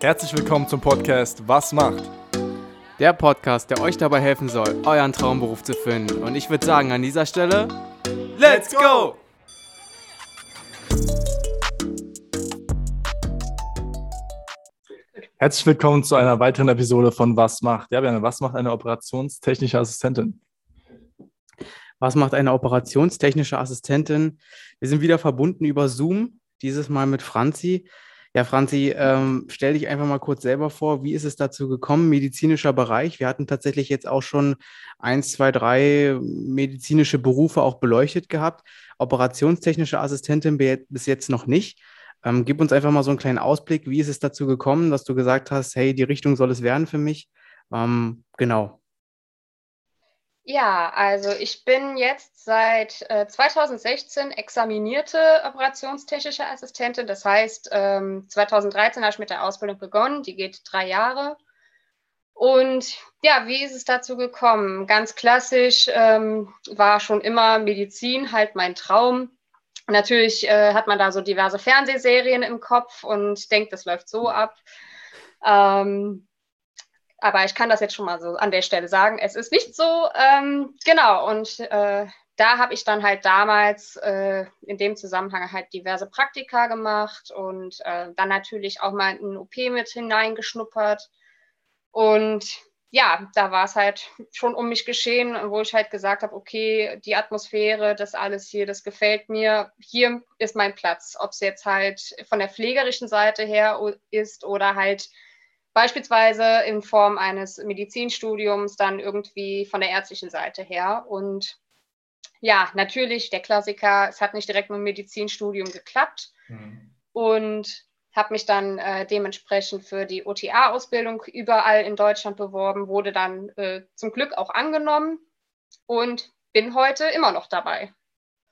Herzlich willkommen zum Podcast Was macht? Der Podcast, der euch dabei helfen soll, euren Traumberuf zu finden. Und ich würde sagen, an dieser Stelle, Let's go! Herzlich willkommen zu einer weiteren Episode von Was macht? Ja, Björn, was macht eine operationstechnische Assistentin? Was macht eine operationstechnische Assistentin? Wir sind wieder verbunden über Zoom, dieses Mal mit Franzi. Ja, Franzi, ähm, stell dich einfach mal kurz selber vor. Wie ist es dazu gekommen? Medizinischer Bereich. Wir hatten tatsächlich jetzt auch schon eins, zwei, drei medizinische Berufe auch beleuchtet gehabt. Operationstechnische Assistentin bis jetzt noch nicht. Ähm, gib uns einfach mal so einen kleinen Ausblick. Wie ist es dazu gekommen, dass du gesagt hast, hey, die Richtung soll es werden für mich? Ähm, genau. Ja, also ich bin jetzt seit äh, 2016 examinierte operationstechnische Assistentin. Das heißt, ähm, 2013 habe ich mit der Ausbildung begonnen. Die geht drei Jahre. Und ja, wie ist es dazu gekommen? Ganz klassisch ähm, war schon immer Medizin halt mein Traum. Natürlich äh, hat man da so diverse Fernsehserien im Kopf und denkt, das läuft so ab. Ähm, aber ich kann das jetzt schon mal so an der Stelle sagen. Es ist nicht so. Ähm, genau. Und äh, da habe ich dann halt damals äh, in dem Zusammenhang halt diverse Praktika gemacht und äh, dann natürlich auch mal in ein OP mit hineingeschnuppert. Und ja, da war es halt schon um mich geschehen, wo ich halt gesagt habe, okay, die Atmosphäre, das alles hier, das gefällt mir. Hier ist mein Platz. Ob es jetzt halt von der pflegerischen Seite her ist oder halt Beispielsweise in Form eines Medizinstudiums, dann irgendwie von der ärztlichen Seite her. Und ja, natürlich der Klassiker, es hat nicht direkt mit dem Medizinstudium geklappt. Mhm. Und habe mich dann äh, dementsprechend für die OTA-Ausbildung überall in Deutschland beworben, wurde dann äh, zum Glück auch angenommen und bin heute immer noch dabei.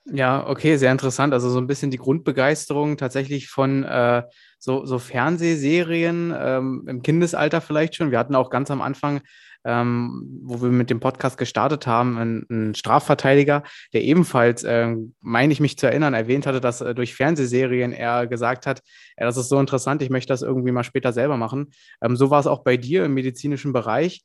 Ja, okay, sehr interessant. Also so ein bisschen die Grundbegeisterung tatsächlich von äh, so, so Fernsehserien ähm, im Kindesalter vielleicht schon. Wir hatten auch ganz am Anfang, ähm, wo wir mit dem Podcast gestartet haben, einen, einen Strafverteidiger, der ebenfalls, äh, meine ich mich zu erinnern, erwähnt hatte, dass äh, durch Fernsehserien er gesagt hat, ja, das ist so interessant, ich möchte das irgendwie mal später selber machen. Ähm, so war es auch bei dir im medizinischen Bereich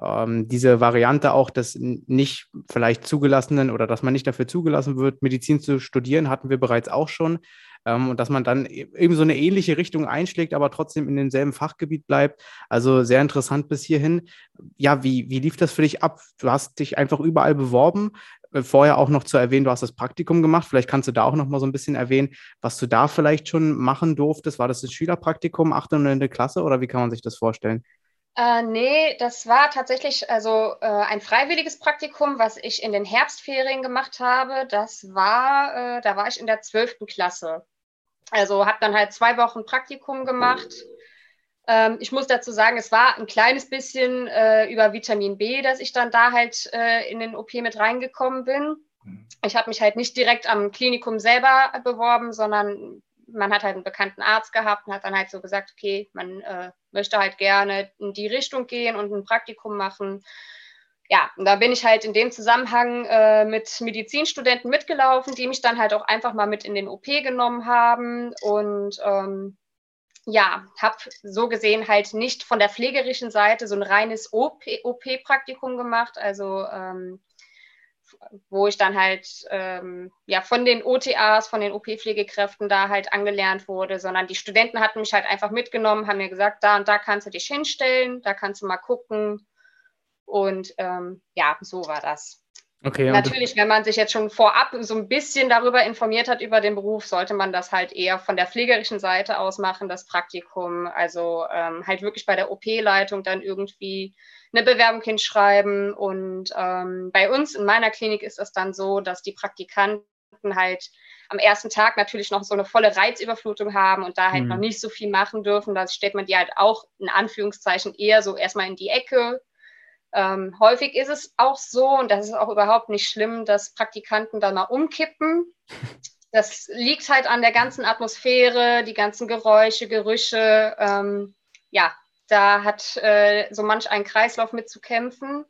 ähm, diese Variante auch des nicht vielleicht zugelassenen oder dass man nicht dafür zugelassen wird, Medizin zu studieren, hatten wir bereits auch schon. Ähm, und dass man dann e-, eben so eine ähnliche Richtung einschlägt, aber trotzdem in demselben Fachgebiet bleibt. Also sehr interessant bis hierhin. Ja, wie, wie lief das für dich ab? Du hast dich einfach überall beworben. Äh, vorher auch noch zu erwähnen, du hast das Praktikum gemacht. Vielleicht kannst du da auch noch mal so ein bisschen erwähnen, was du da vielleicht schon machen durftest. War das ein Schülerpraktikum, 8. und 9. Klasse oder wie kann man sich das vorstellen? Äh, nee, das war tatsächlich also äh, ein freiwilliges Praktikum, was ich in den Herbstferien gemacht habe. Das war, äh, da war ich in der 12. Klasse. Also habe dann halt zwei Wochen Praktikum gemacht. Ähm, ich muss dazu sagen, es war ein kleines bisschen äh, über Vitamin B, dass ich dann da halt äh, in den OP mit reingekommen bin. Mhm. Ich habe mich halt nicht direkt am Klinikum selber beworben, sondern man hat halt einen bekannten Arzt gehabt und hat dann halt so gesagt, okay, man äh, möchte halt gerne in die Richtung gehen und ein Praktikum machen. Ja, und da bin ich halt in dem Zusammenhang äh, mit Medizinstudenten mitgelaufen, die mich dann halt auch einfach mal mit in den OP genommen haben und ähm, ja, habe so gesehen halt nicht von der pflegerischen Seite so ein reines OP-Praktikum gemacht, also ähm, wo ich dann halt ähm, ja von den OTAs, von den OP-Pflegekräften da halt angelernt wurde, sondern die Studenten hatten mich halt einfach mitgenommen, haben mir gesagt, da und da kannst du dich hinstellen, da kannst du mal gucken. Und ähm, ja, so war das. Okay, Natürlich, wenn man sich jetzt schon vorab so ein bisschen darüber informiert hat über den Beruf, sollte man das halt eher von der pflegerischen Seite aus machen, das Praktikum. Also ähm, halt wirklich bei der OP-Leitung dann irgendwie eine Bewerbung hinschreiben. Und ähm, bei uns in meiner Klinik ist es dann so, dass die Praktikanten halt am ersten Tag natürlich noch so eine volle Reizüberflutung haben und da halt mhm. noch nicht so viel machen dürfen. Da stellt man die halt auch in Anführungszeichen eher so erstmal in die Ecke. Ähm, häufig ist es auch so, und das ist auch überhaupt nicht schlimm, dass Praktikanten dann mal umkippen. Das liegt halt an der ganzen Atmosphäre, die ganzen Geräusche, Gerüche. Ähm, ja, da hat äh, so manch ein Kreislauf mit zu kämpfen.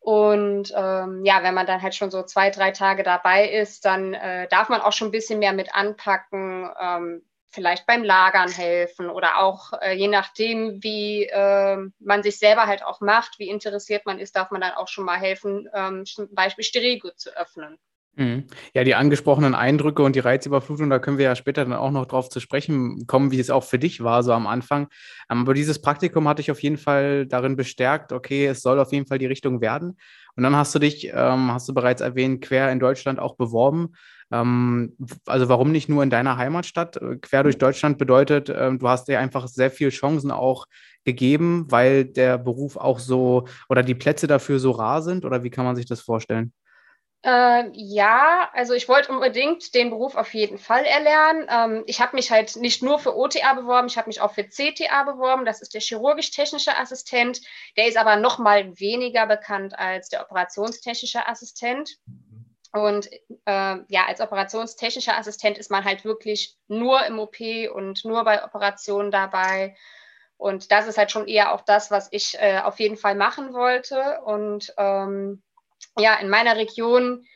Und ähm, ja, wenn man dann halt schon so zwei, drei Tage dabei ist, dann äh, darf man auch schon ein bisschen mehr mit anpacken. Ähm, vielleicht beim Lagern helfen oder auch äh, je nachdem, wie äh, man sich selber halt auch macht, wie interessiert man ist, darf man dann auch schon mal helfen, ähm, zum Beispiel Sterilgut zu öffnen. Mhm. Ja, die angesprochenen Eindrücke und die Reizüberflutung, da können wir ja später dann auch noch drauf zu sprechen kommen, wie es auch für dich war, so am Anfang. Ähm, aber dieses Praktikum hat dich auf jeden Fall darin bestärkt, okay, es soll auf jeden Fall die Richtung werden. Und dann hast du dich, ähm, hast du bereits erwähnt, quer in Deutschland auch beworben. Ähm, also warum nicht nur in deiner Heimatstadt? Äh, quer durch Deutschland bedeutet, ähm, du hast dir einfach sehr viele Chancen auch gegeben, weil der Beruf auch so oder die Plätze dafür so rar sind? Oder wie kann man sich das vorstellen? Äh, ja, also ich wollte unbedingt den Beruf auf jeden Fall erlernen. Ähm, ich habe mich halt nicht nur für OTA beworben, ich habe mich auch für CTA beworben. Das ist der chirurgisch-technische Assistent. Der ist aber noch mal weniger bekannt als der operationstechnische Assistent. Und äh, ja, als operationstechnischer Assistent ist man halt wirklich nur im OP und nur bei Operationen dabei. Und das ist halt schon eher auch das, was ich äh, auf jeden Fall machen wollte. Und ähm, ja, in meiner Region,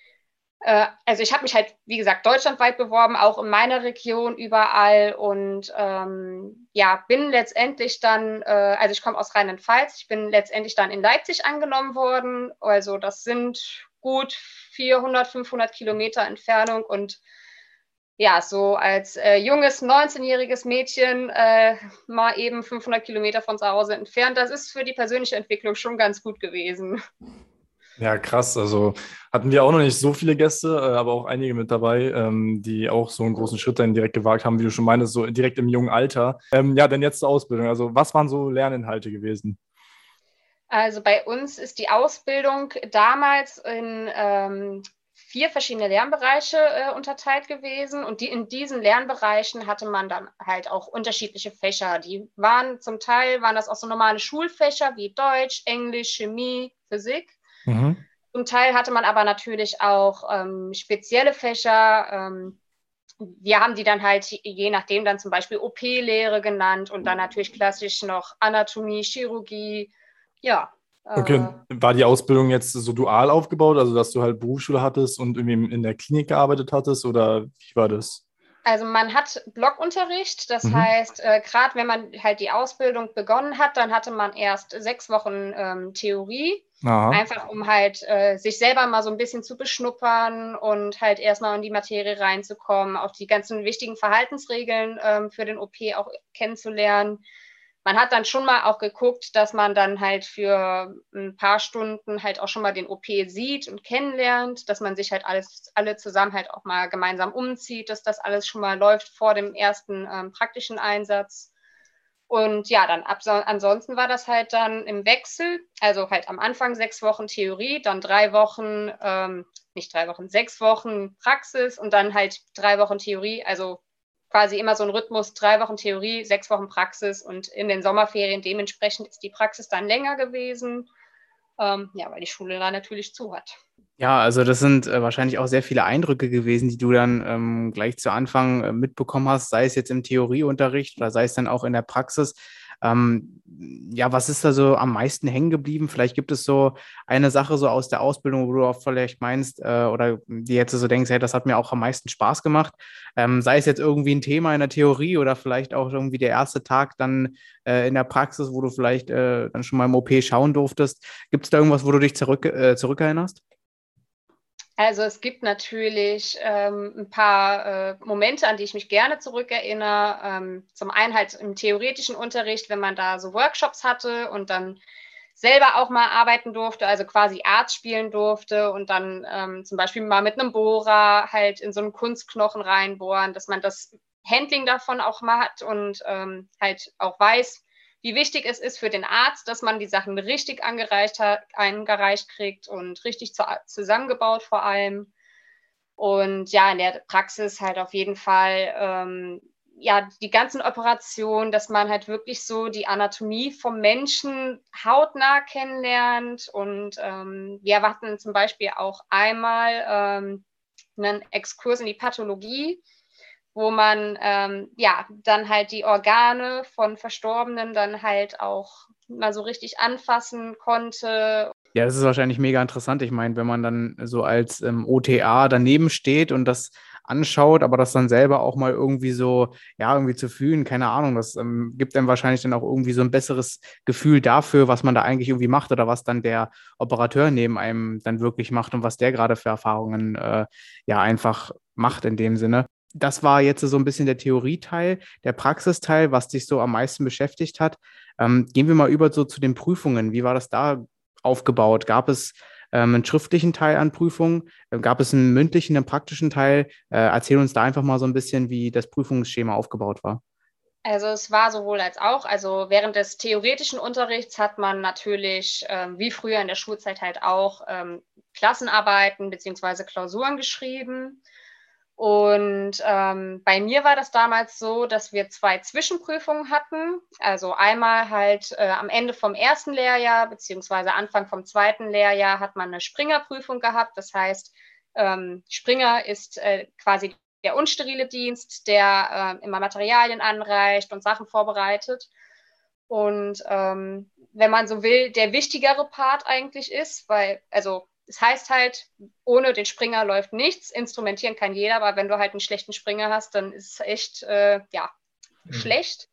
äh, also ich habe mich halt, wie gesagt, deutschlandweit beworben, auch in meiner Region überall und ähm, ja, bin letztendlich dann, äh, also ich komme aus Rheinland-Pfalz, ich bin letztendlich dann in Leipzig angenommen worden. Also das sind gut 400, 500 Kilometer Entfernung und ja, so als äh, junges 19-jähriges Mädchen äh, mal eben 500 Kilometer von zu Hause entfernt, das ist für die persönliche Entwicklung schon ganz gut gewesen. Ja, krass. Also hatten wir auch noch nicht so viele Gäste, äh, aber auch einige mit dabei, ähm, die auch so einen großen Schritt dann direkt gewagt haben, wie du schon meinst, so direkt im jungen Alter. Ähm, ja, denn jetzt zur Ausbildung. Also was waren so Lerninhalte gewesen? Also bei uns ist die Ausbildung damals in ähm, vier verschiedene Lernbereiche äh, unterteilt gewesen und die, in diesen Lernbereichen hatte man dann halt auch unterschiedliche Fächer. Die waren zum Teil, waren das auch so normale Schulfächer wie Deutsch, Englisch, Chemie, Physik. Mhm. Zum Teil hatte man aber natürlich auch ähm, spezielle Fächer. Ähm, wir haben die dann halt je nachdem dann zum Beispiel OP-Lehre genannt und dann natürlich klassisch noch Anatomie, Chirurgie. Ja. Okay, äh, war die Ausbildung jetzt so dual aufgebaut, also dass du halt Berufsschule hattest und irgendwie in der Klinik gearbeitet hattest oder wie war das? Also man hat Blockunterricht, das mhm. heißt, äh, gerade wenn man halt die Ausbildung begonnen hat, dann hatte man erst sechs Wochen ähm, Theorie, Aha. einfach um halt äh, sich selber mal so ein bisschen zu beschnuppern und halt erstmal in die Materie reinzukommen, auch die ganzen wichtigen Verhaltensregeln ähm, für den OP auch kennenzulernen man hat dann schon mal auch geguckt, dass man dann halt für ein paar Stunden halt auch schon mal den OP sieht und kennenlernt, dass man sich halt alles, alle zusammen halt auch mal gemeinsam umzieht, dass das alles schon mal läuft vor dem ersten ähm, praktischen Einsatz. Und ja, dann ansonsten war das halt dann im Wechsel, also halt am Anfang sechs Wochen Theorie, dann drei Wochen, ähm, nicht drei Wochen, sechs Wochen Praxis und dann halt drei Wochen Theorie, also quasi immer so ein Rhythmus, drei Wochen Theorie, sechs Wochen Praxis und in den Sommerferien dementsprechend ist die Praxis dann länger gewesen, ähm, ja, weil die Schule da natürlich zu hat. Ja, also das sind äh, wahrscheinlich auch sehr viele Eindrücke gewesen, die du dann ähm, gleich zu Anfang äh, mitbekommen hast, sei es jetzt im Theorieunterricht oder sei es dann auch in der Praxis. Ähm, ja, was ist da so am meisten hängen geblieben? Vielleicht gibt es so eine Sache so aus der Ausbildung, wo du auch vielleicht meinst äh, oder die jetzt so denkst, hey, das hat mir auch am meisten Spaß gemacht. Ähm, sei es jetzt irgendwie ein Thema in der Theorie oder vielleicht auch irgendwie der erste Tag dann äh, in der Praxis, wo du vielleicht äh, dann schon mal im OP schauen durftest. Gibt es da irgendwas, wo du dich zurück, äh, zurückerinnerst? Also es gibt natürlich ähm, ein paar äh, Momente, an die ich mich gerne zurückerinnere. Ähm, zum einen halt im theoretischen Unterricht, wenn man da so Workshops hatte und dann selber auch mal arbeiten durfte, also quasi Arzt spielen durfte und dann ähm, zum Beispiel mal mit einem Bohrer halt in so einen Kunstknochen reinbohren, dass man das Handling davon auch mal hat und ähm, halt auch weiß, wie wichtig es ist für den Arzt, dass man die Sachen richtig angereicht hat, eingereicht kriegt und richtig zu, zusammengebaut vor allem. Und ja, in der Praxis halt auf jeden Fall ähm, ja die ganzen Operationen, dass man halt wirklich so die Anatomie vom Menschen hautnah kennenlernt. Und ähm, wir hatten zum Beispiel auch einmal ähm, einen Exkurs in die Pathologie wo man ähm, ja dann halt die Organe von Verstorbenen dann halt auch mal so richtig anfassen konnte. Ja, das ist wahrscheinlich mega interessant. Ich meine, wenn man dann so als ähm, OTA daneben steht und das anschaut, aber das dann selber auch mal irgendwie so, ja, irgendwie zu fühlen, keine Ahnung, das ähm, gibt einem wahrscheinlich dann auch irgendwie so ein besseres Gefühl dafür, was man da eigentlich irgendwie macht oder was dann der Operateur neben einem dann wirklich macht und was der gerade für Erfahrungen äh, ja einfach macht in dem Sinne das war jetzt so ein bisschen der Theorieteil, der Praxisteil, was dich so am meisten beschäftigt hat. Ähm, gehen wir mal über so zu den Prüfungen. Wie war das da aufgebaut? Gab es ähm, einen schriftlichen Teil an Prüfungen? Äh, gab es einen mündlichen, einen praktischen Teil? Äh, erzähl uns da einfach mal so ein bisschen, wie das Prüfungsschema aufgebaut war. Also es war sowohl als auch. Also während des theoretischen Unterrichts hat man natürlich, ähm, wie früher in der Schulzeit halt auch, ähm, Klassenarbeiten bzw. Klausuren geschrieben. Und ähm, bei mir war das damals so, dass wir zwei Zwischenprüfungen hatten. Also einmal halt äh, am Ende vom ersten Lehrjahr beziehungsweise Anfang vom zweiten Lehrjahr hat man eine Springerprüfung gehabt. Das heißt, ähm, Springer ist äh, quasi der unsterile Dienst, der äh, immer Materialien anreicht und Sachen vorbereitet. Und ähm, wenn man so will, der wichtigere Part eigentlich ist, weil, also das heißt halt, ohne den Springer läuft nichts. Instrumentieren kann jeder, aber wenn du halt einen schlechten Springer hast, dann ist es echt, äh, ja, mhm. schlecht.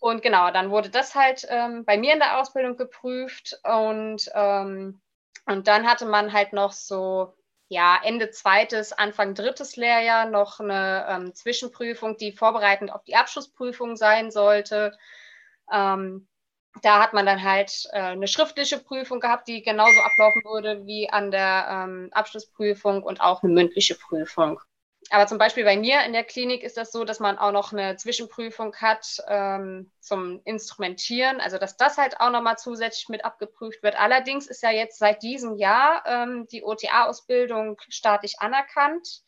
Und genau, dann wurde das halt ähm, bei mir in der Ausbildung geprüft und, ähm, und dann hatte man halt noch so, ja, Ende zweites, Anfang drittes Lehrjahr noch eine ähm, Zwischenprüfung, die vorbereitend auf die Abschlussprüfung sein sollte. Ähm, da hat man dann halt äh, eine schriftliche Prüfung gehabt, die genauso ablaufen würde wie an der ähm, Abschlussprüfung und auch eine mündliche Prüfung. Aber zum Beispiel bei mir in der Klinik ist das so, dass man auch noch eine Zwischenprüfung hat ähm, zum Instrumentieren, also dass das halt auch nochmal zusätzlich mit abgeprüft wird. Allerdings ist ja jetzt seit diesem Jahr ähm, die OTA-Ausbildung staatlich anerkannt.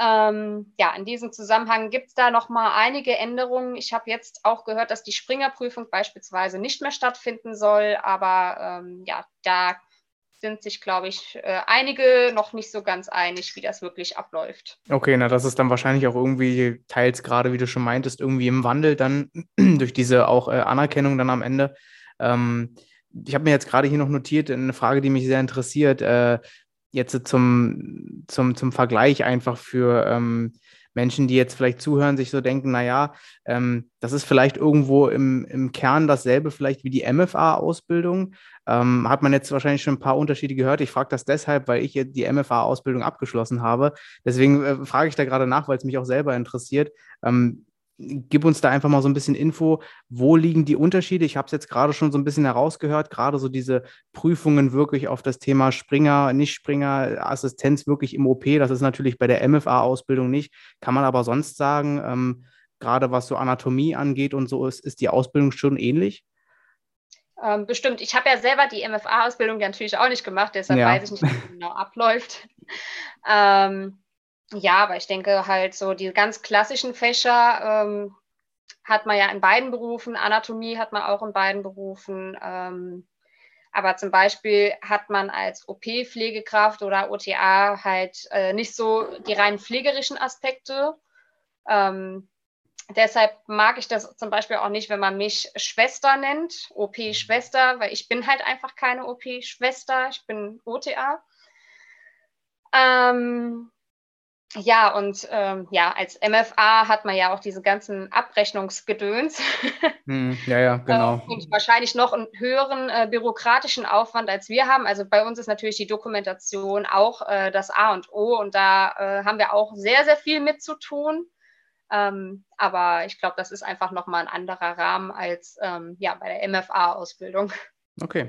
Ähm, ja, in diesem Zusammenhang gibt es da noch mal einige Änderungen. Ich habe jetzt auch gehört, dass die Springerprüfung beispielsweise nicht mehr stattfinden soll, aber ähm, ja, da sind sich, glaube ich, äh, einige noch nicht so ganz einig, wie das wirklich abläuft. Okay, na, das ist dann wahrscheinlich auch irgendwie teils gerade, wie du schon meintest, irgendwie im Wandel dann durch diese auch äh, Anerkennung dann am Ende. Ähm, ich habe mir jetzt gerade hier noch notiert, eine Frage, die mich sehr interessiert. Äh, jetzt zum, zum, zum Vergleich einfach für ähm, Menschen, die jetzt vielleicht zuhören, sich so denken, naja, ähm, das ist vielleicht irgendwo im, im Kern dasselbe vielleicht wie die MFA-Ausbildung. Ähm, hat man jetzt wahrscheinlich schon ein paar Unterschiede gehört. Ich frage das deshalb, weil ich die MFA-Ausbildung abgeschlossen habe. Deswegen äh, frage ich da gerade nach, weil es mich auch selber interessiert. Ähm, gib uns da einfach mal so ein bisschen Info, wo liegen die Unterschiede? Ich habe es jetzt gerade schon so ein bisschen herausgehört, gerade so diese Prüfungen wirklich auf das Thema Springer, Nicht-Springer, Assistenz wirklich im OP. Das ist natürlich bei der MFA-Ausbildung nicht. Kann man aber sonst sagen, ähm, gerade was so Anatomie angeht und so, ist, ist die Ausbildung schon ähnlich? Ähm, bestimmt. Ich habe ja selber die MFA-Ausbildung natürlich auch nicht gemacht, deshalb ja. weiß ich nicht, wie es genau abläuft. ähm, ja, aber ich denke halt so die ganz klassischen Fächer ähm, hat man ja in beiden Berufen. Anatomie hat man auch in beiden Berufen. Ähm, aber zum Beispiel hat man als OP-Pflegekraft oder OTA halt äh, nicht so die rein pflegerischen Aspekte. Ähm, deshalb mag ich das zum Beispiel auch nicht, wenn man mich Schwester nennt, OP-Schwester, weil ich bin halt einfach keine OP-Schwester, ich bin OTA. Ähm, ja, und ähm, ja, als MFA hat man ja auch diese ganzen Abrechnungsgedöns. Hm, ja, ja, genau. und wahrscheinlich noch einen höheren äh, bürokratischen Aufwand, als wir haben. Also bei uns ist natürlich die Dokumentation auch äh, das A und O und da äh, haben wir auch sehr, sehr viel mit zu tun. Ähm, aber ich glaube, das ist einfach nochmal ein anderer Rahmen als ähm, ja, bei der MFA-Ausbildung. Okay.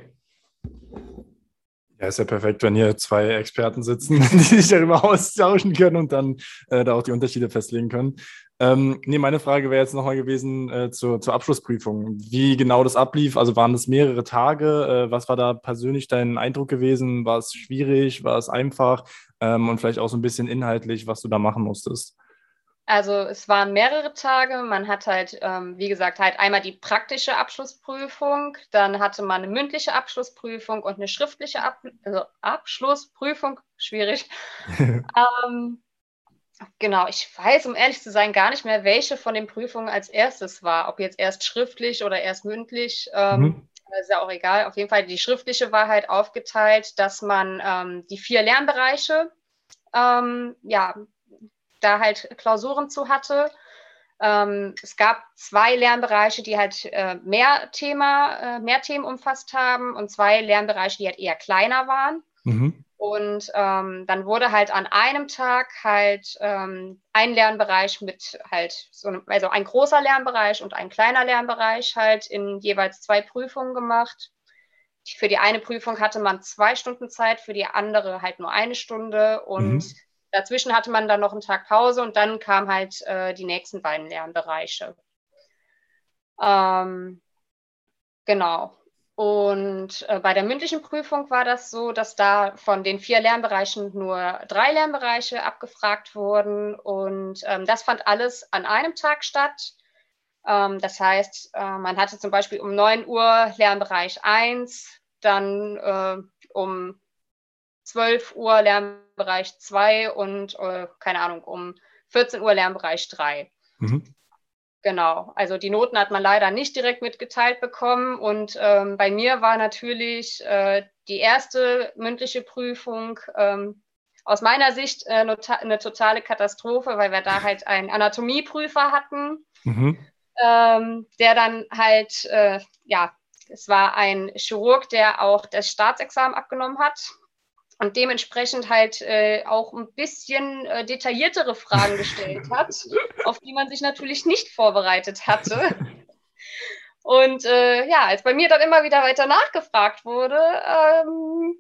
Ja, ist ja perfekt, wenn hier zwei Experten sitzen, die sich darüber austauschen können und dann äh, da auch die Unterschiede festlegen können. Ähm, nee, meine Frage wäre jetzt nochmal gewesen äh, zur, zur Abschlussprüfung. Wie genau das ablief? Also waren das mehrere Tage? Äh, was war da persönlich dein Eindruck gewesen? War es schwierig? War es einfach? Ähm, und vielleicht auch so ein bisschen inhaltlich, was du da machen musstest? Also es waren mehrere Tage. Man hat halt, ähm, wie gesagt, halt einmal die praktische Abschlussprüfung, dann hatte man eine mündliche Abschlussprüfung und eine schriftliche Ab also Abschlussprüfung. Schwierig. ähm, genau, ich weiß, um ehrlich zu sein, gar nicht mehr, welche von den Prüfungen als erstes war. Ob jetzt erst schriftlich oder erst mündlich. Ähm, mhm. Ist ja auch egal. Auf jeden Fall, die schriftliche war halt aufgeteilt, dass man ähm, die vier Lernbereiche ähm, ja, da halt Klausuren zu hatte. Ähm, es gab zwei Lernbereiche, die halt äh, mehr Thema, äh, mehr Themen umfasst haben und zwei Lernbereiche, die halt eher kleiner waren. Mhm. Und ähm, dann wurde halt an einem Tag halt ähm, ein Lernbereich mit halt so, also ein großer Lernbereich und ein kleiner Lernbereich halt in jeweils zwei Prüfungen gemacht. Für die eine Prüfung hatte man zwei Stunden Zeit, für die andere halt nur eine Stunde und mhm. Dazwischen hatte man dann noch einen Tag Pause und dann kamen halt äh, die nächsten beiden Lernbereiche. Ähm, genau. Und äh, bei der mündlichen Prüfung war das so, dass da von den vier Lernbereichen nur drei Lernbereiche abgefragt wurden. Und ähm, das fand alles an einem Tag statt. Ähm, das heißt, äh, man hatte zum Beispiel um 9 Uhr Lernbereich 1, dann äh, um 12 Uhr Lernbereich 2 und, äh, keine Ahnung, um 14 Uhr Lernbereich 3. Mhm. Genau, also die Noten hat man leider nicht direkt mitgeteilt bekommen. Und ähm, bei mir war natürlich äh, die erste mündliche Prüfung ähm, aus meiner Sicht äh, eine totale Katastrophe, weil wir da halt einen Anatomieprüfer hatten, mhm. ähm, der dann halt, äh, ja, es war ein Chirurg, der auch das Staatsexamen abgenommen hat und dementsprechend halt äh, auch ein bisschen äh, detailliertere Fragen gestellt hat, auf die man sich natürlich nicht vorbereitet hatte. Und äh, ja, als bei mir dann immer wieder weiter nachgefragt wurde, ähm,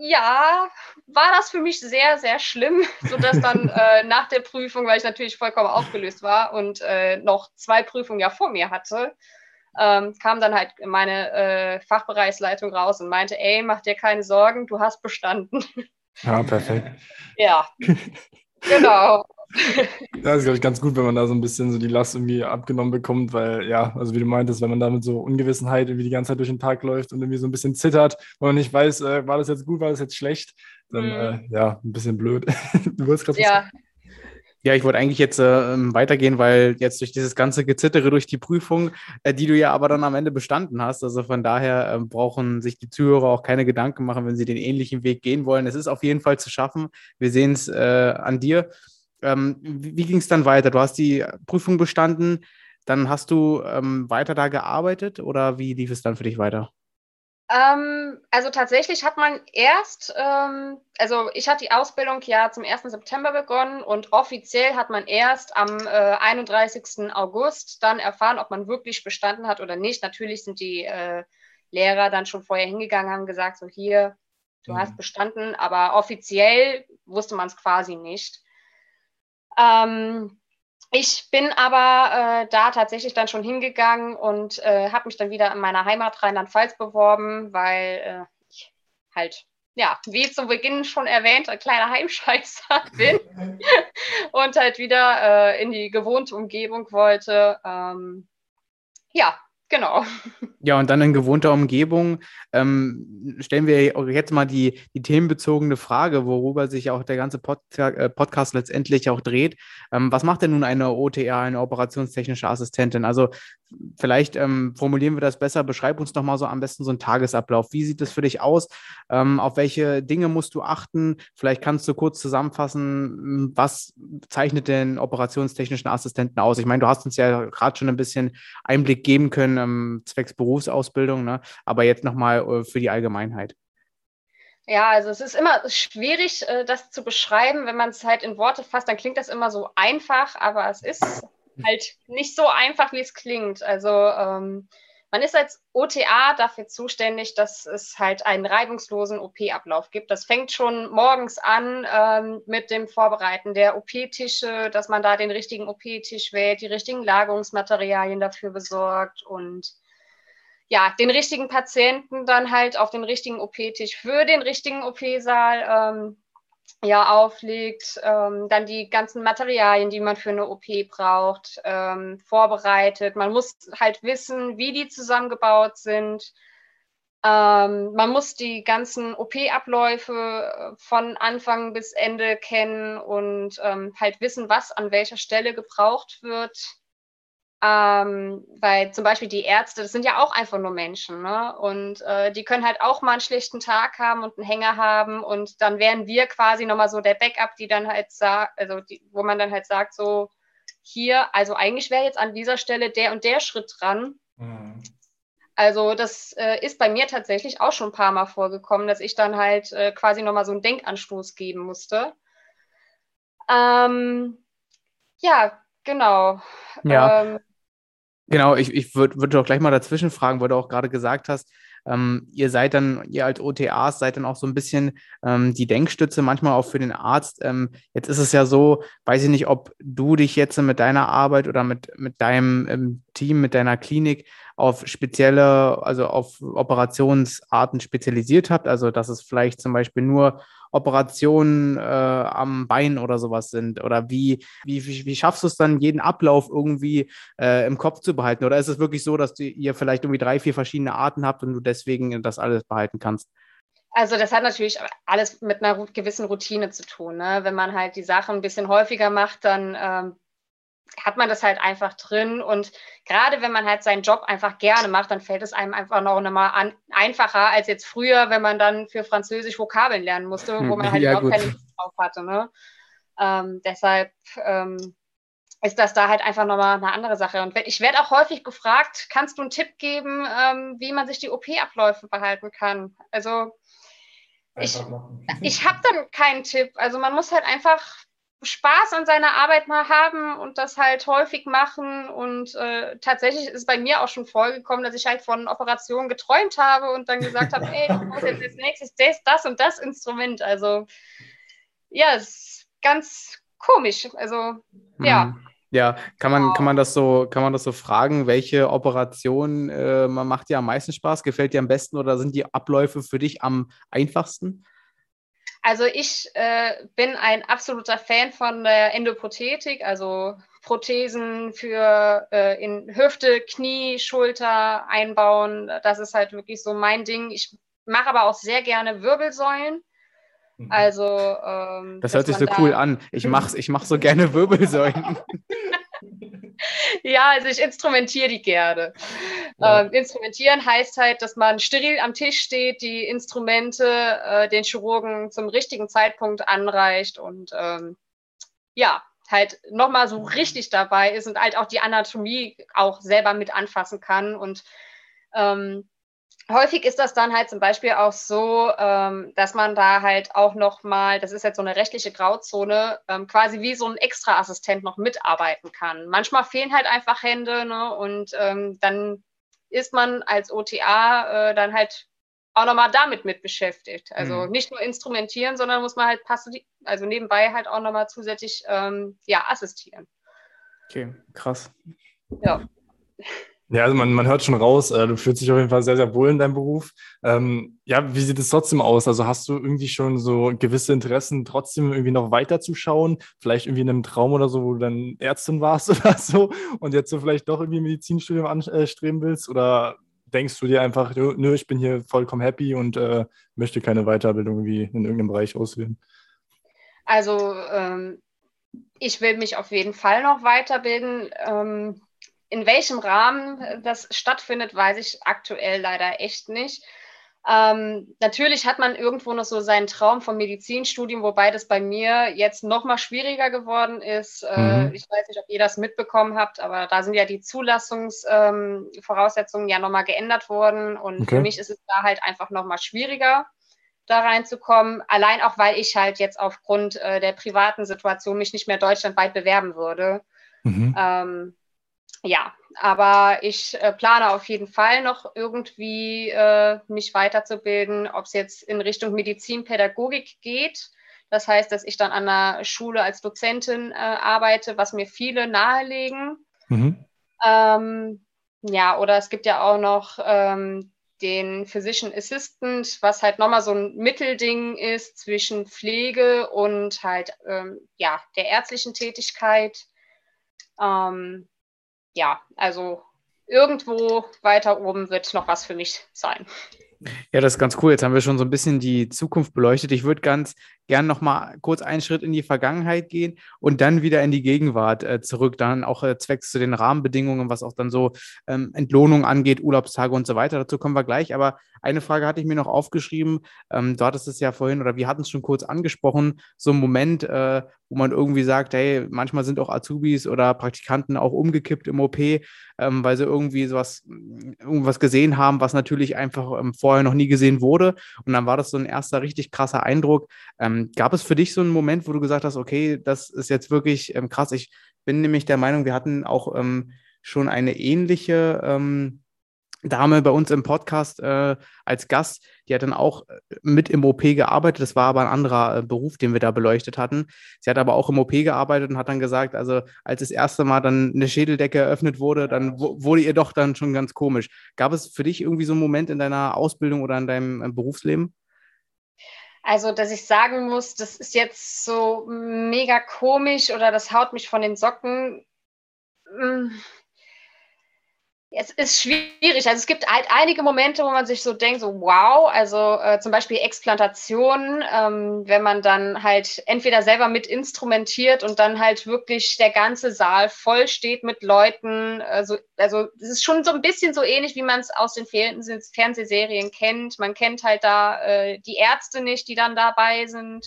ja, war das für mich sehr, sehr schlimm, sodass dann äh, nach der Prüfung, weil ich natürlich vollkommen aufgelöst war und äh, noch zwei Prüfungen ja vor mir hatte, ähm, kam dann halt meine äh, Fachbereichsleitung raus und meinte, ey, mach dir keine Sorgen, du hast bestanden. Ja, perfekt. ja, genau. Das ist, glaube ich, ganz gut, wenn man da so ein bisschen so die Last irgendwie abgenommen bekommt, weil, ja, also wie du meintest, wenn man da mit so Ungewissenheit irgendwie die ganze Zeit durch den Tag läuft und irgendwie so ein bisschen zittert, weil man nicht weiß, äh, war das jetzt gut, war das jetzt schlecht, dann, mhm. äh, ja, ein bisschen blöd. du wolltest gerade Ja, ja, ich wollte eigentlich jetzt äh, weitergehen, weil jetzt durch dieses ganze Gezittere durch die Prüfung, äh, die du ja aber dann am Ende bestanden hast, also von daher äh, brauchen sich die Zuhörer auch keine Gedanken machen, wenn sie den ähnlichen Weg gehen wollen. Es ist auf jeden Fall zu schaffen. Wir sehen es äh, an dir. Ähm, wie, wie ging es dann weiter? Du hast die Prüfung bestanden, dann hast du ähm, weiter da gearbeitet oder wie lief es dann für dich weiter? Ähm, also tatsächlich hat man erst, ähm, also ich hatte die Ausbildung ja zum 1. September begonnen und offiziell hat man erst am äh, 31. August dann erfahren, ob man wirklich bestanden hat oder nicht. Natürlich sind die äh, Lehrer dann schon vorher hingegangen, haben gesagt, so hier, du mhm. hast bestanden, aber offiziell wusste man es quasi nicht. Ähm, ich bin aber äh, da tatsächlich dann schon hingegangen und äh, habe mich dann wieder in meiner Heimat Rheinland-Pfalz beworben, weil äh, ich halt, ja, wie zu Beginn schon erwähnt, ein kleiner Heimscheißer bin und halt wieder äh, in die gewohnte Umgebung wollte. Ähm, ja, Genau. Ja, und dann in gewohnter Umgebung ähm, stellen wir jetzt mal die, die themenbezogene Frage, worüber sich auch der ganze Pod äh, Podcast letztendlich auch dreht. Ähm, was macht denn nun eine OTA, eine operationstechnische Assistentin? Also vielleicht ähm, formulieren wir das besser. Beschreib uns doch mal so am besten so einen Tagesablauf. Wie sieht es für dich aus? Ähm, auf welche Dinge musst du achten? Vielleicht kannst du kurz zusammenfassen, was zeichnet den operationstechnischen Assistenten aus? Ich meine, du hast uns ja gerade schon ein bisschen Einblick geben können ähm, zwecks Berufsausbildung, ne? aber jetzt nochmal äh, für die Allgemeinheit. Ja, also es ist immer schwierig, äh, das zu beschreiben. Wenn man es halt in Worte fasst, dann klingt das immer so einfach, aber es ist halt nicht so einfach, wie es klingt. Also ähm, man ist als OTA dafür zuständig, dass es halt einen reibungslosen OP-Ablauf gibt. Das fängt schon morgens an ähm, mit dem Vorbereiten der OP-Tische, dass man da den richtigen OP-Tisch wählt, die richtigen Lagerungsmaterialien dafür besorgt und ja, den richtigen Patienten dann halt auf den richtigen OP-Tisch für den richtigen OP-Saal ähm, ja, auflegt, ähm, dann die ganzen Materialien, die man für eine OP braucht, ähm, vorbereitet. Man muss halt wissen, wie die zusammengebaut sind. Ähm, man muss die ganzen OP-Abläufe äh, von Anfang bis Ende kennen und ähm, halt wissen, was an welcher Stelle gebraucht wird. Ähm, weil zum Beispiel die Ärzte, das sind ja auch einfach nur Menschen, ne? Und äh, die können halt auch mal einen schlechten Tag haben und einen Hänger haben. Und dann wären wir quasi nochmal so der Backup, die dann halt sagt, also die, wo man dann halt sagt, so hier, also eigentlich wäre jetzt an dieser Stelle der und der Schritt dran. Mhm. Also das äh, ist bei mir tatsächlich auch schon ein paar Mal vorgekommen, dass ich dann halt äh, quasi nochmal so einen Denkanstoß geben musste. Ähm, ja, genau. Ja. Ähm, genau, ich, ich würde würd doch gleich mal dazwischen fragen, weil du auch gerade gesagt hast, ähm, ihr seid dann, ihr als OTAs seid dann auch so ein bisschen ähm, die Denkstütze manchmal auch für den Arzt. Ähm, jetzt ist es ja so, weiß ich nicht, ob du dich jetzt mit deiner Arbeit oder mit, mit deinem ähm, Team, mit deiner Klinik auf spezielle, also auf Operationsarten spezialisiert habt. Also dass es vielleicht zum Beispiel nur Operationen äh, am Bein oder sowas sind? Oder wie, wie, wie schaffst du es dann, jeden Ablauf irgendwie äh, im Kopf zu behalten? Oder ist es wirklich so, dass du, ihr vielleicht irgendwie drei, vier verschiedene Arten habt und du deswegen das alles behalten kannst? Also das hat natürlich alles mit einer gewissen Routine zu tun. Ne? Wenn man halt die Sachen ein bisschen häufiger macht, dann ähm, hat man das halt einfach drin. Und gerade wenn man halt seinen Job einfach gerne macht, dann fällt es einem einfach noch mal an, einfacher als jetzt früher, wenn man dann für Französisch Vokabeln lernen musste, wo man halt ja, überhaupt keine Lust drauf hatte. Ne? Ähm, deshalb ähm, ist das da halt einfach nochmal eine andere Sache. Und ich werde auch häufig gefragt, kannst du einen Tipp geben, ähm, wie man sich die OP-Abläufe behalten kann? Also ich, ich habe dann keinen Tipp. Also man muss halt einfach Spaß an seiner Arbeit mal haben und das halt häufig machen. Und äh, tatsächlich ist bei mir auch schon vorgekommen, dass ich halt von Operationen geträumt habe und dann gesagt habe, hey, ich muss jetzt als nächstes das, das und das Instrument. Also ja, es ist ganz komisch. Also ja. Mhm. Ja, kann man, kann man das so, kann man das so fragen, welche Operation äh, macht dir am meisten Spaß, gefällt dir am besten oder sind die Abläufe für dich am einfachsten? Also ich äh, bin ein absoluter Fan von der Endoprothetik, also Prothesen für äh, in Hüfte, Knie, Schulter einbauen. Das ist halt wirklich so mein Ding. Ich mache aber auch sehr gerne Wirbelsäulen. Mhm. Also ähm, das hört sich so cool an. Ich mache ich mach so gerne Wirbelsäulen. Ja, also ich instrumentiere die gerne. Ja. Ähm, instrumentieren heißt halt, dass man steril am Tisch steht, die Instrumente äh, den Chirurgen zum richtigen Zeitpunkt anreicht und ähm, ja, halt nochmal so richtig dabei ist und halt auch die Anatomie auch selber mit anfassen kann und ähm, häufig ist das dann halt zum Beispiel auch so, ähm, dass man da halt auch nochmal, das ist jetzt so eine rechtliche Grauzone, ähm, quasi wie so ein Extra-Assistent noch mitarbeiten kann. Manchmal fehlen halt einfach Hände ne? und ähm, dann ist man als OTA äh, dann halt auch nochmal damit mit beschäftigt. Also mhm. nicht nur instrumentieren, sondern muss man halt passen, also nebenbei halt auch nochmal zusätzlich ähm, ja, assistieren. Okay, krass. Ja. Ja, also man, man hört schon raus, äh, du fühlst dich auf jeden Fall sehr, sehr wohl in deinem Beruf. Ähm, ja, wie sieht es trotzdem aus? Also hast du irgendwie schon so gewisse Interessen, trotzdem irgendwie noch weiterzuschauen? Vielleicht irgendwie in einem Traum oder so, wo du dann Ärztin warst oder so und jetzt so vielleicht doch irgendwie Medizinstudium anstreben willst? Oder denkst du dir einfach, nö, ich bin hier vollkommen happy und äh, möchte keine Weiterbildung irgendwie in irgendeinem Bereich auswählen? Also ähm, ich will mich auf jeden Fall noch weiterbilden. Ähm, in welchem Rahmen das stattfindet, weiß ich aktuell leider echt nicht. Ähm, natürlich hat man irgendwo noch so seinen Traum vom Medizinstudium, wobei das bei mir jetzt noch mal schwieriger geworden ist. Äh, mhm. ich weiß nicht, ob ihr das mitbekommen habt, aber da sind ja die Zulassungsvoraussetzungen ähm, ja noch mal geändert worden und okay. für mich ist es da halt einfach noch mal schwieriger da reinzukommen. Allein auch, weil ich halt jetzt aufgrund äh, der privaten Situation mich nicht mehr deutschlandweit bewerben würde. Mhm. Ähm, ja, aber ich äh, plane auf jeden Fall noch irgendwie äh, mich weiterzubilden, ob es jetzt in Richtung Medizinpädagogik geht. Das heißt, dass ich dann an der Schule als Dozentin äh, arbeite, was mir viele nahelegen. Mhm. Ähm, ja, oder es gibt ja auch noch ähm, den Physician Assistant, was halt nochmal so ein Mittelding ist zwischen Pflege und halt ähm, ja, der ärztlichen Tätigkeit. Ähm, ja, also irgendwo weiter oben wird noch was für mich sein. Ja, das ist ganz cool. Jetzt haben wir schon so ein bisschen die Zukunft beleuchtet. Ich würde ganz gern noch mal kurz einen Schritt in die Vergangenheit gehen und dann wieder in die Gegenwart äh, zurück. Dann auch äh, zwecks zu den Rahmenbedingungen, was auch dann so ähm, Entlohnung angeht, Urlaubstage und so weiter. Dazu kommen wir gleich. Aber eine Frage hatte ich mir noch aufgeschrieben. Ähm, du hattest es ja vorhin oder wir hatten es schon kurz angesprochen. So ein Moment, äh, wo man irgendwie sagt, hey, manchmal sind auch Azubis oder Praktikanten auch umgekippt im OP, ähm, weil sie irgendwie sowas, irgendwas gesehen haben, was natürlich einfach ähm, vorher noch nie gesehen wurde. Und dann war das so ein erster richtig krasser Eindruck. Ähm, gab es für dich so einen Moment, wo du gesagt hast, okay, das ist jetzt wirklich ähm, krass. Ich bin nämlich der Meinung, wir hatten auch ähm, schon eine ähnliche ähm, Dame bei uns im Podcast äh, als Gast, die hat dann auch äh, mit im OP gearbeitet. Das war aber ein anderer äh, Beruf, den wir da beleuchtet hatten. Sie hat aber auch im OP gearbeitet und hat dann gesagt, also als das erste Mal dann eine Schädeldecke eröffnet wurde, dann wurde ihr doch dann schon ganz komisch. Gab es für dich irgendwie so einen Moment in deiner Ausbildung oder in deinem äh, Berufsleben? Also, dass ich sagen muss, das ist jetzt so mega komisch oder das haut mich von den Socken. Hm es ist schwierig. Also es gibt halt einige Momente, wo man sich so denkt, so wow, also äh, zum Beispiel Explantation, ähm, wenn man dann halt entweder selber mit instrumentiert und dann halt wirklich der ganze Saal voll steht mit Leuten. Also, also es ist schon so ein bisschen so ähnlich, wie man es aus den Fernsehserien kennt. Man kennt halt da äh, die Ärzte nicht, die dann dabei sind.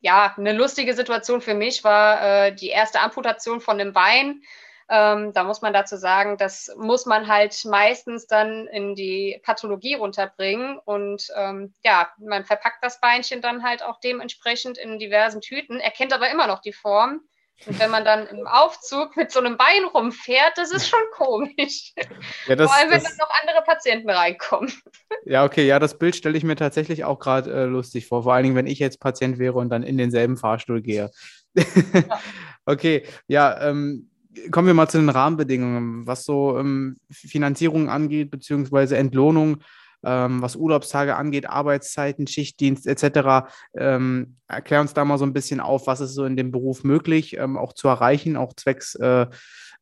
Ja, eine lustige Situation für mich war äh, die erste Amputation von einem Bein ähm, da muss man dazu sagen, das muss man halt meistens dann in die Pathologie runterbringen. Und ähm, ja, man verpackt das Beinchen dann halt auch dementsprechend in diversen Tüten, erkennt aber immer noch die Form. Und wenn man dann im Aufzug mit so einem Bein rumfährt, das ist schon komisch. Ja, das, Vor allem, wenn das, dann noch andere Patienten reinkommen. Ja, okay, ja, das Bild stelle ich mir tatsächlich auch gerade äh, lustig vor. Vor allen Dingen, wenn ich jetzt Patient wäre und dann in denselben Fahrstuhl gehe. Ja. okay, ja, ähm, kommen wir mal zu den Rahmenbedingungen, was so ähm, Finanzierung angeht, beziehungsweise Entlohnung, ähm, was Urlaubstage angeht, Arbeitszeiten, Schichtdienst etc. Ähm, erklär uns da mal so ein bisschen auf, was ist so in dem Beruf möglich, ähm, auch zu erreichen, auch zwecks äh,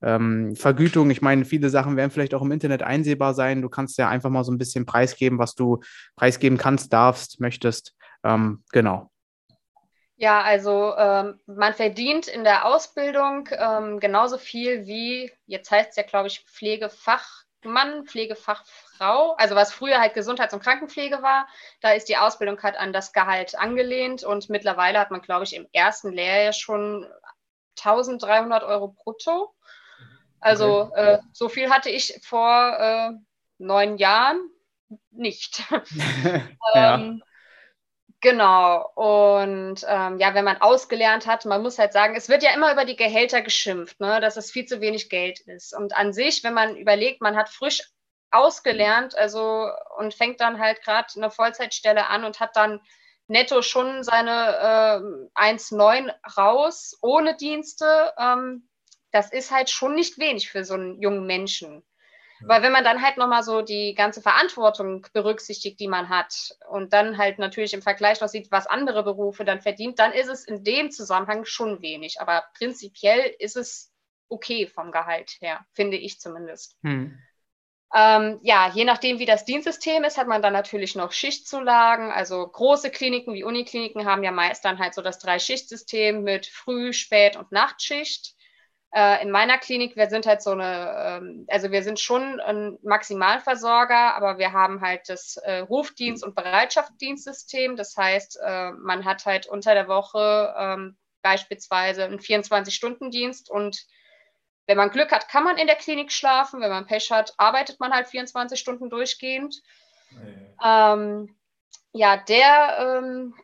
ähm, Vergütung. Ich meine, viele Sachen werden vielleicht auch im Internet einsehbar sein. Du kannst ja einfach mal so ein bisschen preisgeben, was du preisgeben kannst, darfst, möchtest. Ähm, genau. Ja, also ähm, man verdient in der Ausbildung ähm, genauso viel wie, jetzt heißt es ja, glaube ich, Pflegefachmann, Pflegefachfrau, also was früher halt Gesundheits- und Krankenpflege war, da ist die Ausbildung halt an das Gehalt angelehnt und mittlerweile hat man, glaube ich, im ersten Lehrjahr schon 1300 Euro brutto. Also okay. äh, so viel hatte ich vor äh, neun Jahren nicht. ja. ähm, Genau. Und ähm, ja, wenn man ausgelernt hat, man muss halt sagen, es wird ja immer über die Gehälter geschimpft, ne, dass es viel zu wenig Geld ist. Und an sich, wenn man überlegt, man hat frisch ausgelernt, also und fängt dann halt gerade eine Vollzeitstelle an und hat dann netto schon seine äh, 1,9 raus ohne Dienste, ähm, das ist halt schon nicht wenig für so einen jungen Menschen. Weil wenn man dann halt nochmal so die ganze Verantwortung berücksichtigt, die man hat und dann halt natürlich im Vergleich noch sieht, was andere Berufe dann verdient, dann ist es in dem Zusammenhang schon wenig. Aber prinzipiell ist es okay vom Gehalt her, finde ich zumindest. Hm. Ähm, ja, je nachdem, wie das Dienstsystem ist, hat man dann natürlich noch Schichtzulagen. Also große Kliniken wie Unikliniken haben ja meist dann halt so das Drei-Schicht-System mit Früh-, Spät- und Nachtschicht äh, in meiner Klinik, wir sind halt so eine, ähm, also wir sind schon ein Maximalversorger, aber wir haben halt das äh, Rufdienst- und Bereitschaftsdienstsystem. Das heißt, äh, man hat halt unter der Woche ähm, beispielsweise einen 24-Stunden-Dienst und wenn man Glück hat, kann man in der Klinik schlafen. Wenn man Pech hat, arbeitet man halt 24 Stunden durchgehend. Ja, ähm, ja der ähm,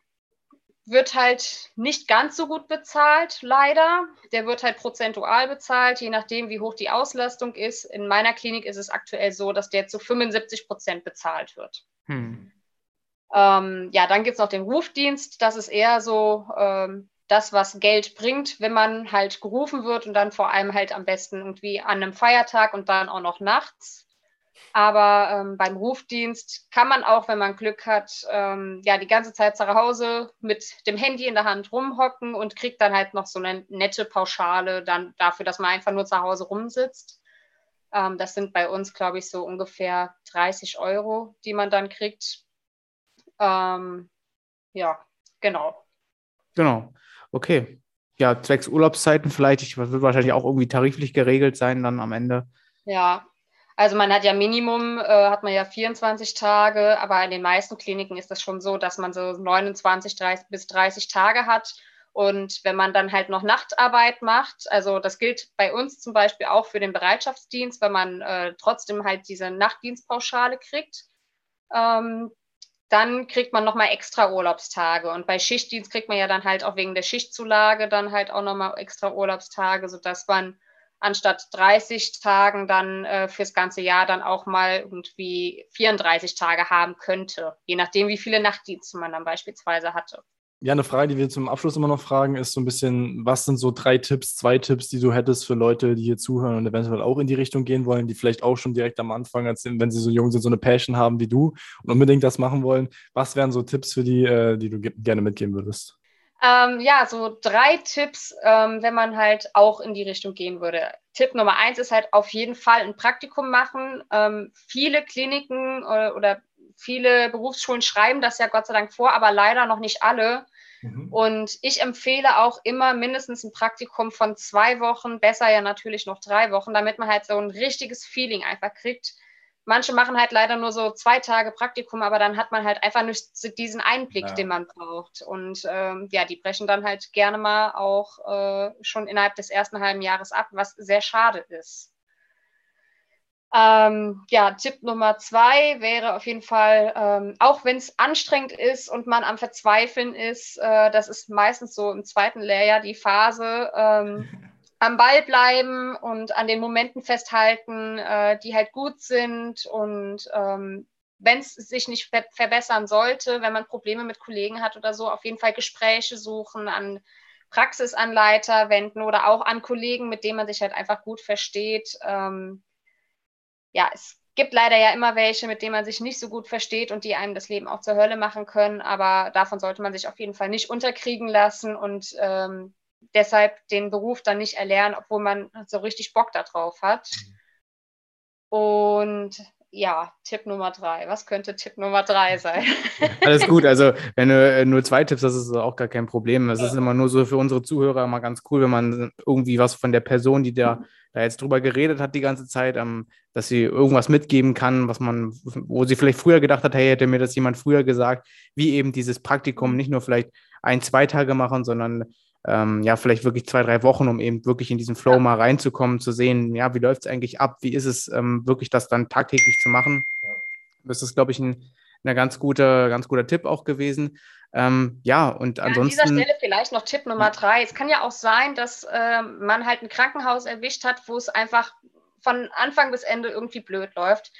wird halt nicht ganz so gut bezahlt, leider. Der wird halt prozentual bezahlt, je nachdem, wie hoch die Auslastung ist. In meiner Klinik ist es aktuell so, dass der zu 75 Prozent bezahlt wird. Hm. Ähm, ja, dann gibt es noch den Rufdienst. Das ist eher so ähm, das, was Geld bringt, wenn man halt gerufen wird und dann vor allem halt am besten irgendwie an einem Feiertag und dann auch noch nachts. Aber ähm, beim Rufdienst kann man auch, wenn man Glück hat, ähm, ja, die ganze Zeit zu Hause mit dem Handy in der Hand rumhocken und kriegt dann halt noch so eine nette Pauschale dann dafür, dass man einfach nur zu Hause rumsitzt. Ähm, das sind bei uns, glaube ich, so ungefähr 30 Euro, die man dann kriegt. Ähm, ja, genau. Genau. Okay. Ja, zwecks Urlaubszeiten vielleicht, ich wird wahrscheinlich auch irgendwie tariflich geregelt sein dann am Ende. Ja, also man hat ja Minimum, äh, hat man ja 24 Tage, aber in den meisten Kliniken ist das schon so, dass man so 29 30, bis 30 Tage hat. Und wenn man dann halt noch Nachtarbeit macht, also das gilt bei uns zum Beispiel auch für den Bereitschaftsdienst, wenn man äh, trotzdem halt diese Nachtdienstpauschale kriegt, ähm, dann kriegt man nochmal extra Urlaubstage. Und bei Schichtdienst kriegt man ja dann halt auch wegen der Schichtzulage dann halt auch nochmal extra Urlaubstage, sodass man anstatt 30 Tagen dann äh, fürs ganze Jahr dann auch mal irgendwie 34 Tage haben könnte, je nachdem, wie viele Nachtdienste man dann beispielsweise hatte. Ja, eine Frage, die wir zum Abschluss immer noch fragen, ist so ein bisschen, was sind so drei Tipps, zwei Tipps, die du hättest für Leute, die hier zuhören und eventuell auch in die Richtung gehen wollen, die vielleicht auch schon direkt am Anfang, als wenn sie so jung sind, so eine Passion haben wie du und unbedingt das machen wollen. Was wären so Tipps für die, äh, die du gerne mitgeben würdest? Ähm, ja, so drei Tipps, ähm, wenn man halt auch in die Richtung gehen würde. Tipp Nummer eins ist halt auf jeden Fall ein Praktikum machen. Ähm, viele Kliniken oder, äh, oder viele Berufsschulen schreiben das ja Gott sei Dank vor, aber leider noch nicht alle. Mhm. Und ich empfehle auch immer mindestens ein Praktikum von zwei Wochen, besser ja natürlich noch drei Wochen, damit man halt so ein richtiges Feeling einfach kriegt. Manche machen halt leider nur so zwei Tage Praktikum, aber dann hat man halt einfach nicht diesen Einblick, ja. den man braucht. Und ähm, ja, die brechen dann halt gerne mal auch äh, schon innerhalb des ersten halben Jahres ab, was sehr schade ist. Ähm, ja, Tipp Nummer zwei wäre auf jeden Fall, ähm, auch wenn es anstrengend ist und man am Verzweifeln ist, äh, das ist meistens so im zweiten Lehrjahr die Phase, ähm, am Ball bleiben und an den Momenten festhalten, äh, die halt gut sind und ähm, wenn es sich nicht ver verbessern sollte, wenn man Probleme mit Kollegen hat oder so, auf jeden Fall Gespräche suchen, an Praxisanleiter wenden oder auch an Kollegen, mit denen man sich halt einfach gut versteht. Ähm, ja, es gibt leider ja immer welche, mit denen man sich nicht so gut versteht und die einem das Leben auch zur Hölle machen können. Aber davon sollte man sich auf jeden Fall nicht unterkriegen lassen und ähm, deshalb den Beruf dann nicht erlernen, obwohl man so richtig Bock darauf hat. Und ja, Tipp Nummer drei. Was könnte Tipp Nummer drei sein? Alles gut. Also, wenn du äh, nur zwei Tipps hast, ist das auch gar kein Problem. Es ja. ist immer nur so für unsere Zuhörer immer ganz cool, wenn man irgendwie was von der Person, die da da jetzt drüber geredet hat die ganze Zeit, ähm, dass sie irgendwas mitgeben kann, was man, wo sie vielleicht früher gedacht hat, hey, hätte mir das jemand früher gesagt, wie eben dieses Praktikum nicht nur vielleicht ein, zwei Tage machen, sondern ähm, ja, vielleicht wirklich zwei, drei Wochen, um eben wirklich in diesen Flow ja. mal reinzukommen, zu sehen, ja, wie läuft es eigentlich ab, wie ist es ähm, wirklich, das dann tagtäglich zu machen. Ja. Das ist, glaube ich, ein, ein ganz guter, ganz guter Tipp auch gewesen. Ähm, ja, und ja, ansonsten. An dieser Stelle vielleicht noch Tipp Nummer drei. Es kann ja auch sein, dass äh, man halt ein Krankenhaus erwischt hat, wo es einfach von Anfang bis Ende irgendwie blöd läuft.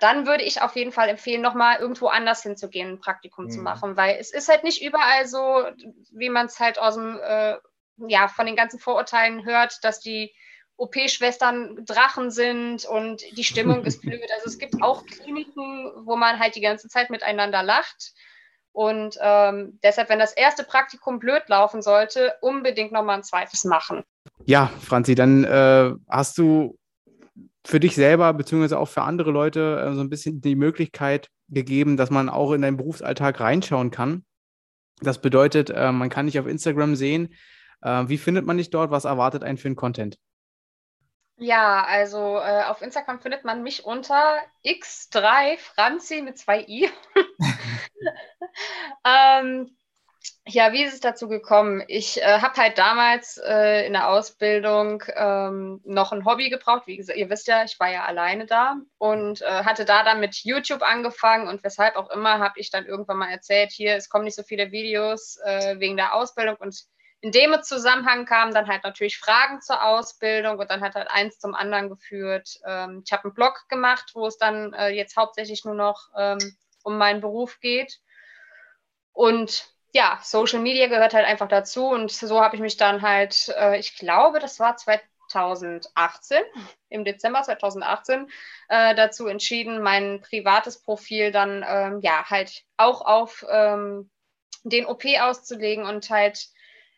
Dann würde ich auf jeden Fall empfehlen, nochmal irgendwo anders hinzugehen, ein Praktikum mhm. zu machen, weil es ist halt nicht überall so, wie man es halt aus dem, äh, ja, von den ganzen Vorurteilen hört, dass die OP-Schwestern Drachen sind und die Stimmung ist blöd. Also es gibt auch Kliniken, wo man halt die ganze Zeit miteinander lacht und ähm, deshalb, wenn das erste Praktikum blöd laufen sollte, unbedingt nochmal ein zweites machen. Ja, Franzi, dann äh, hast du für dich selber beziehungsweise auch für andere Leute äh, so ein bisschen die Möglichkeit gegeben, dass man auch in deinen Berufsalltag reinschauen kann. Das bedeutet, äh, man kann dich auf Instagram sehen. Äh, wie findet man dich dort? Was erwartet einen für einen Content? Ja, also auf Instagram findet man mich unter x3 Franzi mit zwei i. ähm, ja, wie ist es dazu gekommen? Ich äh, habe halt damals äh, in der Ausbildung ähm, noch ein Hobby gebraucht. Wie gesagt, ihr wisst ja, ich war ja alleine da und äh, hatte da dann mit YouTube angefangen und weshalb auch immer habe ich dann irgendwann mal erzählt, hier, es kommen nicht so viele Videos äh, wegen der Ausbildung und in dem Zusammenhang kamen dann halt natürlich Fragen zur Ausbildung und dann hat halt eins zum anderen geführt. Ähm, ich habe einen Blog gemacht, wo es dann äh, jetzt hauptsächlich nur noch ähm, um meinen Beruf geht. Und ja, Social Media gehört halt einfach dazu und so habe ich mich dann halt, äh, ich glaube, das war 2018, im Dezember 2018, äh, dazu entschieden, mein privates Profil dann ähm, ja halt auch auf ähm, den OP auszulegen und halt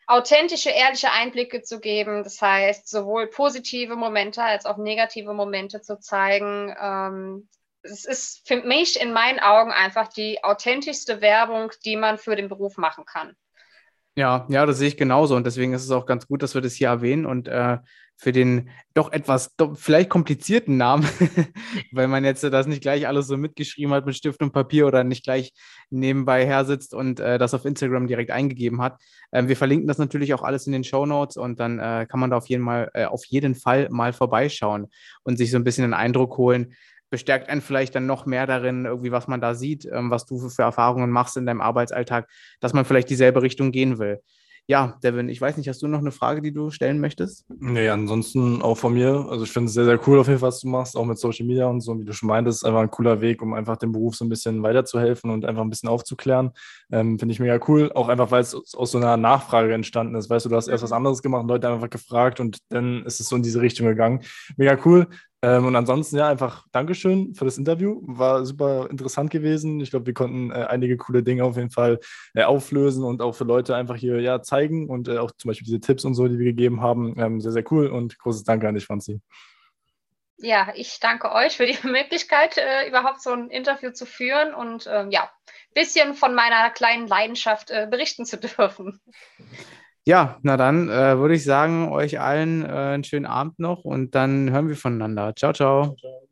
authentische, ehrliche Einblicke zu geben. Das heißt, sowohl positive Momente als auch negative Momente zu zeigen. Ähm, es ist für mich in meinen Augen einfach die authentischste Werbung, die man für den Beruf machen kann. Ja, ja, das sehe ich genauso und deswegen ist es auch ganz gut, dass wir das hier erwähnen und äh, für den doch etwas doch vielleicht komplizierten Namen, weil man jetzt das nicht gleich alles so mitgeschrieben hat mit Stift und Papier oder nicht gleich nebenbei her sitzt und äh, das auf Instagram direkt eingegeben hat. Ähm, wir verlinken das natürlich auch alles in den Show Notes und dann äh, kann man da auf jeden, mal, äh, auf jeden Fall mal vorbeischauen und sich so ein bisschen einen Eindruck holen, bestärkt einen vielleicht dann noch mehr darin, irgendwie, was man da sieht, ähm, was du für Erfahrungen machst in deinem Arbeitsalltag, dass man vielleicht dieselbe Richtung gehen will. Ja, Devin, ich weiß nicht, hast du noch eine Frage, die du stellen möchtest? Nee, ansonsten auch von mir. Also ich finde es sehr, sehr cool auf jeden Fall, was du machst, auch mit Social Media und so, wie du schon meintest, einfach ein cooler Weg, um einfach dem Beruf so ein bisschen weiterzuhelfen und einfach ein bisschen aufzuklären. Ähm, finde ich mega cool, auch einfach, weil es aus so einer Nachfrage entstanden ist. Weißt du, du hast erst was anderes gemacht, Leute einfach gefragt und dann ist es so in diese Richtung gegangen. Mega cool. Ähm, und ansonsten, ja, einfach Dankeschön für das Interview. War super interessant gewesen. Ich glaube, wir konnten äh, einige coole Dinge auf jeden Fall äh, auflösen und auch für Leute einfach hier ja, zeigen und äh, auch zum Beispiel diese Tipps und so, die wir gegeben haben. Ähm, sehr, sehr cool und großes Danke an dich, Franzi. Ja, ich danke euch für die Möglichkeit, äh, überhaupt so ein Interview zu führen und ähm, ja, ein bisschen von meiner kleinen Leidenschaft äh, berichten zu dürfen. Ja, na dann äh, würde ich sagen, euch allen äh, einen schönen Abend noch und dann hören wir voneinander. Ciao, ciao. ciao, ciao.